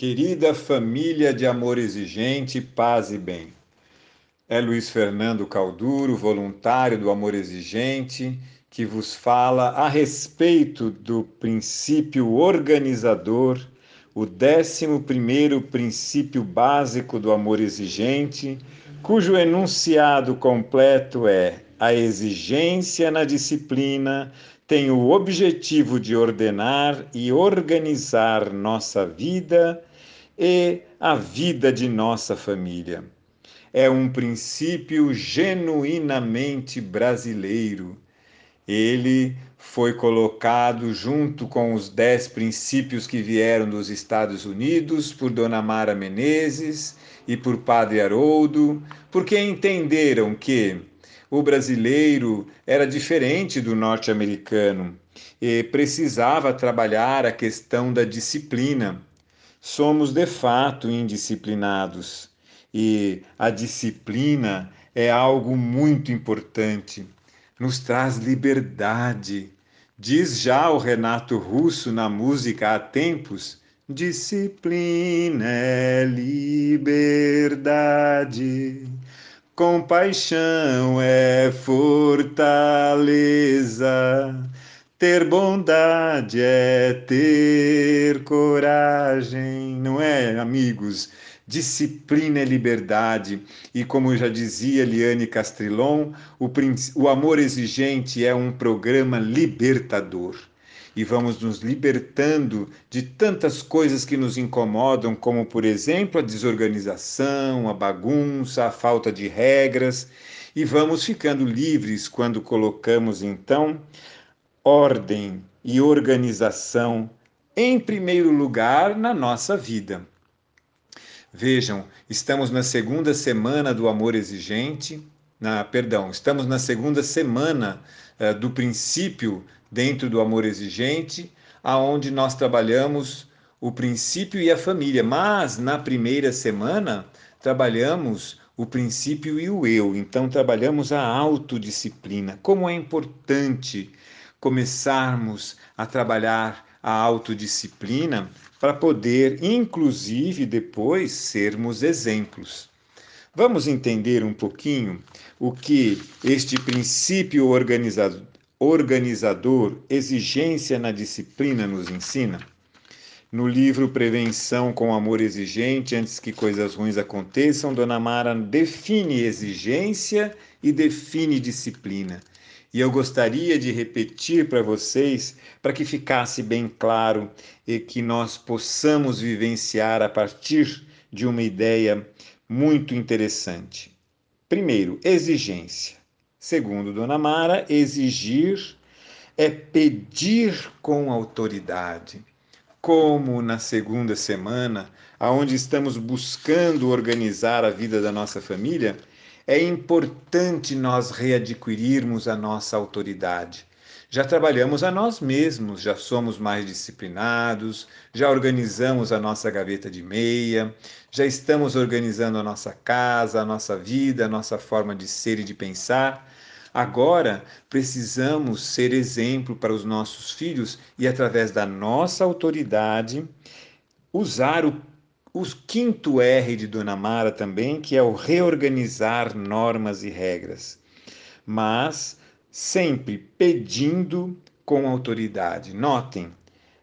Querida família de amor exigente, paz e bem. É Luiz Fernando Calduro, voluntário do Amor Exigente, que vos fala a respeito do princípio organizador, o décimo primeiro princípio básico do amor exigente, cujo enunciado completo é a exigência na disciplina tem o objetivo de ordenar e organizar nossa vida e a vida de nossa família. É um princípio genuinamente brasileiro. Ele foi colocado junto com os dez princípios que vieram dos Estados Unidos por Dona Mara Menezes e por Padre Haroldo, porque entenderam que o brasileiro era diferente do norte-americano e precisava trabalhar a questão da disciplina. Somos de fato indisciplinados e a disciplina é algo muito importante. Nos traz liberdade. Diz já o Renato Russo na música há tempos: disciplina é liberdade. Compaixão é fortaleza, ter bondade é ter coragem, não é, amigos? Disciplina é liberdade, e como já dizia Liane Castrilon, o, o amor exigente é um programa libertador. E vamos nos libertando de tantas coisas que nos incomodam, como, por exemplo, a desorganização, a bagunça, a falta de regras, e vamos ficando livres quando colocamos, então, ordem e organização em primeiro lugar na nossa vida. Vejam, estamos na segunda semana do amor exigente, na, perdão, estamos na segunda semana uh, do princípio dentro do amor exigente, aonde nós trabalhamos o princípio e a família, mas na primeira semana trabalhamos o princípio e o eu. Então trabalhamos a autodisciplina. Como é importante começarmos a trabalhar a autodisciplina para poder, inclusive, depois sermos exemplos. Vamos entender um pouquinho o que este princípio organizador organizador, exigência na disciplina nos ensina? No livro Prevenção com Amor Exigente, antes que coisas ruins aconteçam, Dona Mara define exigência e define disciplina. E eu gostaria de repetir para vocês, para que ficasse bem claro e que nós possamos vivenciar a partir de uma ideia muito interessante. Primeiro, exigência. Segundo Dona Mara, exigir é pedir com autoridade. Como na segunda semana, aonde estamos buscando organizar a vida da nossa família, é importante nós readquirirmos a nossa autoridade. Já trabalhamos a nós mesmos, já somos mais disciplinados, já organizamos a nossa gaveta de meia, já estamos organizando a nossa casa, a nossa vida, a nossa forma de ser e de pensar. Agora precisamos ser exemplo para os nossos filhos e, através da nossa autoridade, usar o, o quinto R de Dona Mara também, que é o reorganizar normas e regras. Mas sempre pedindo com autoridade. Notem,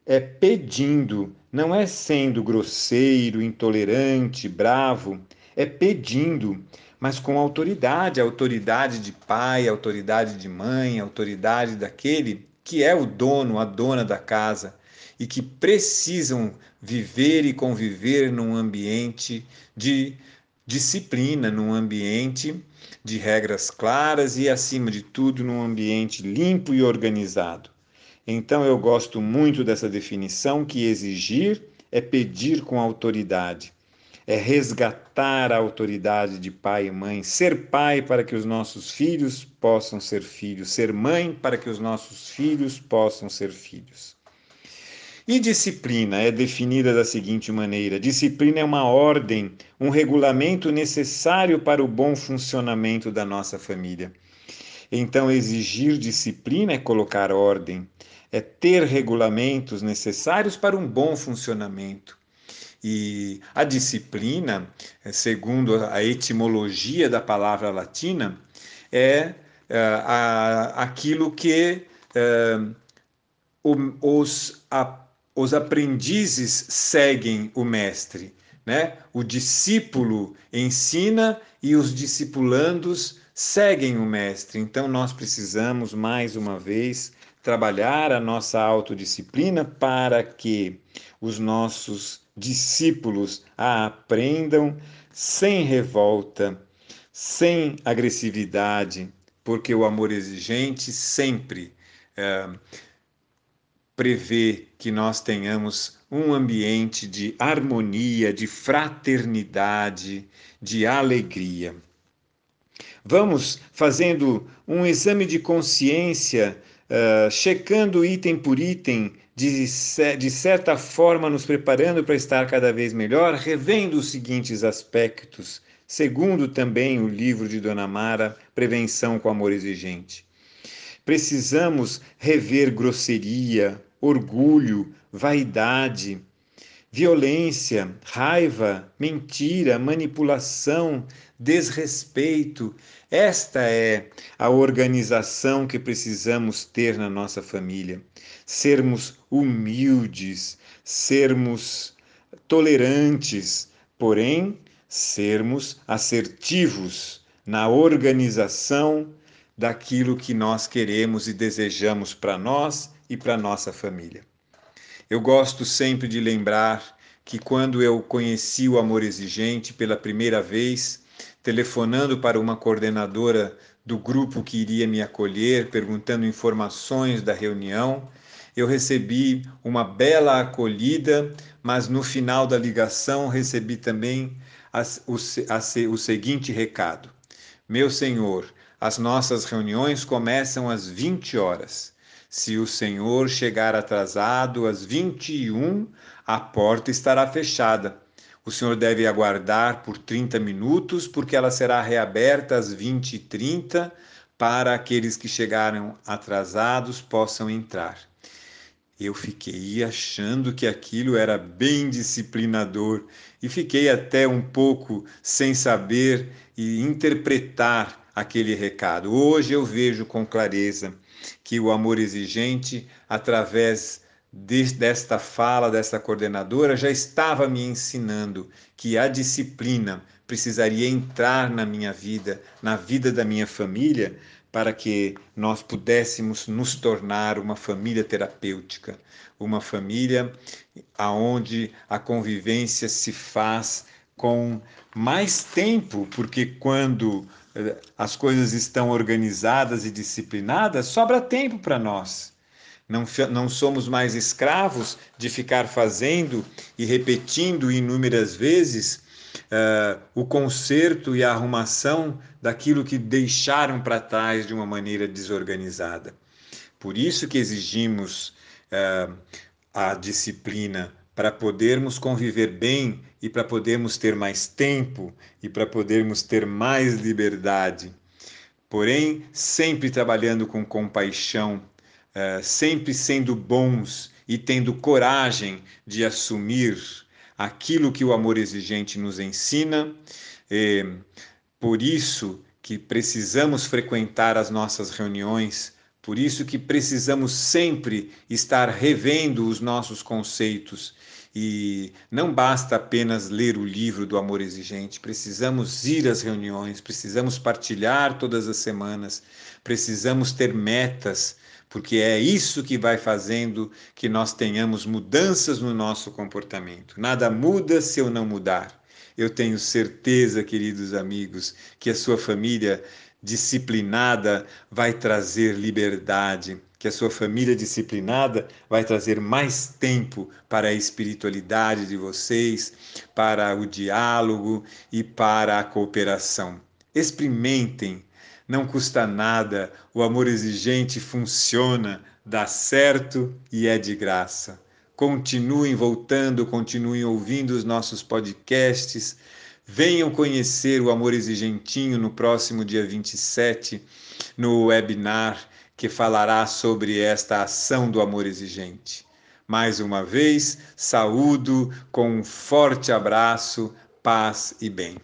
é pedindo, não é sendo grosseiro, intolerante, bravo, é pedindo mas com autoridade, autoridade de pai, autoridade de mãe, autoridade daquele que é o dono, a dona da casa e que precisam viver e conviver num ambiente de disciplina, num ambiente de regras claras e, acima de tudo, num ambiente limpo e organizado. Então, eu gosto muito dessa definição que exigir é pedir com autoridade é resgatar a autoridade de pai e mãe, ser pai para que os nossos filhos possam ser filhos, ser mãe para que os nossos filhos possam ser filhos. E disciplina é definida da seguinte maneira: disciplina é uma ordem, um regulamento necessário para o bom funcionamento da nossa família. Então, exigir disciplina é colocar ordem, é ter regulamentos necessários para um bom funcionamento. E a disciplina, segundo a etimologia da palavra latina, é uh, a, aquilo que uh, os, a, os aprendizes seguem o mestre. Né? O discípulo ensina e os discipulandos seguem o mestre. Então nós precisamos mais uma vez trabalhar a nossa autodisciplina para que os nossos discípulos a aprendam sem revolta, sem agressividade, porque o amor exigente sempre é, prevê que nós tenhamos um ambiente de harmonia, de fraternidade, de alegria. Vamos fazendo um exame de consciência, uh, checando item por item, de, de certa forma nos preparando para estar cada vez melhor, revendo os seguintes aspectos, segundo também o livro de Dona Mara, Prevenção com Amor Exigente. Precisamos rever grosseria, orgulho, vaidade, violência, raiva, mentira, manipulação, desrespeito. Esta é a organização que precisamos ter na nossa família. Sermos humildes, sermos tolerantes, porém sermos assertivos na organização daquilo que nós queremos e desejamos para nós e para nossa família. Eu gosto sempre de lembrar que quando eu conheci o amor exigente pela primeira vez, telefonando para uma coordenadora do grupo que iria me acolher, perguntando informações da reunião, eu recebi uma bela acolhida, mas no final da ligação recebi também o seguinte recado: Meu senhor, as nossas reuniões começam às 20 horas. Se o senhor chegar atrasado às 21, a porta estará fechada. O senhor deve aguardar por 30 minutos, porque ela será reaberta às 20h30 para aqueles que chegaram atrasados possam entrar. Eu fiquei achando que aquilo era bem disciplinador e fiquei até um pouco sem saber e interpretar aquele recado. Hoje eu vejo com clareza que o amor exigente, através de, desta fala desta coordenadora, já estava me ensinando que a disciplina precisaria entrar na minha vida, na vida da minha família, para que nós pudéssemos nos tornar uma família terapêutica, uma família aonde a convivência se faz com mais tempo, porque quando as coisas estão organizadas e disciplinadas, sobra tempo para nós. Não, não somos mais escravos de ficar fazendo e repetindo inúmeras vezes uh, o conserto e a arrumação daquilo que deixaram para trás de uma maneira desorganizada. Por isso que exigimos uh, a disciplina para podermos conviver bem e para podermos ter mais tempo e para podermos ter mais liberdade. Porém, sempre trabalhando com compaixão, uh, sempre sendo bons e tendo coragem de assumir aquilo que o amor exigente nos ensina. E, por isso que precisamos frequentar as nossas reuniões, por isso que precisamos sempre estar revendo os nossos conceitos e não basta apenas ler o livro do amor exigente, precisamos ir às reuniões, precisamos partilhar todas as semanas, precisamos ter metas, porque é isso que vai fazendo que nós tenhamos mudanças no nosso comportamento. Nada muda se eu não mudar. Eu tenho certeza, queridos amigos, que a sua família disciplinada vai trazer liberdade, que a sua família disciplinada vai trazer mais tempo para a espiritualidade de vocês, para o diálogo e para a cooperação. Experimentem, não custa nada, o amor exigente funciona, dá certo e é de graça. Continuem voltando, continuem ouvindo os nossos podcasts. Venham conhecer o Amor Exigentinho no próximo dia 27, no webinar que falará sobre esta ação do amor exigente. Mais uma vez, saúdo com um forte abraço, paz e bem.